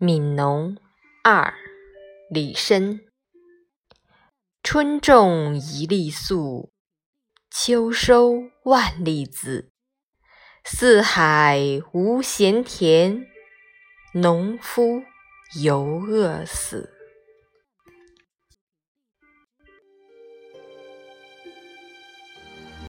悯农二李绅。春种一粒粟秋收万粒子。四海无闲田农夫犹饿死。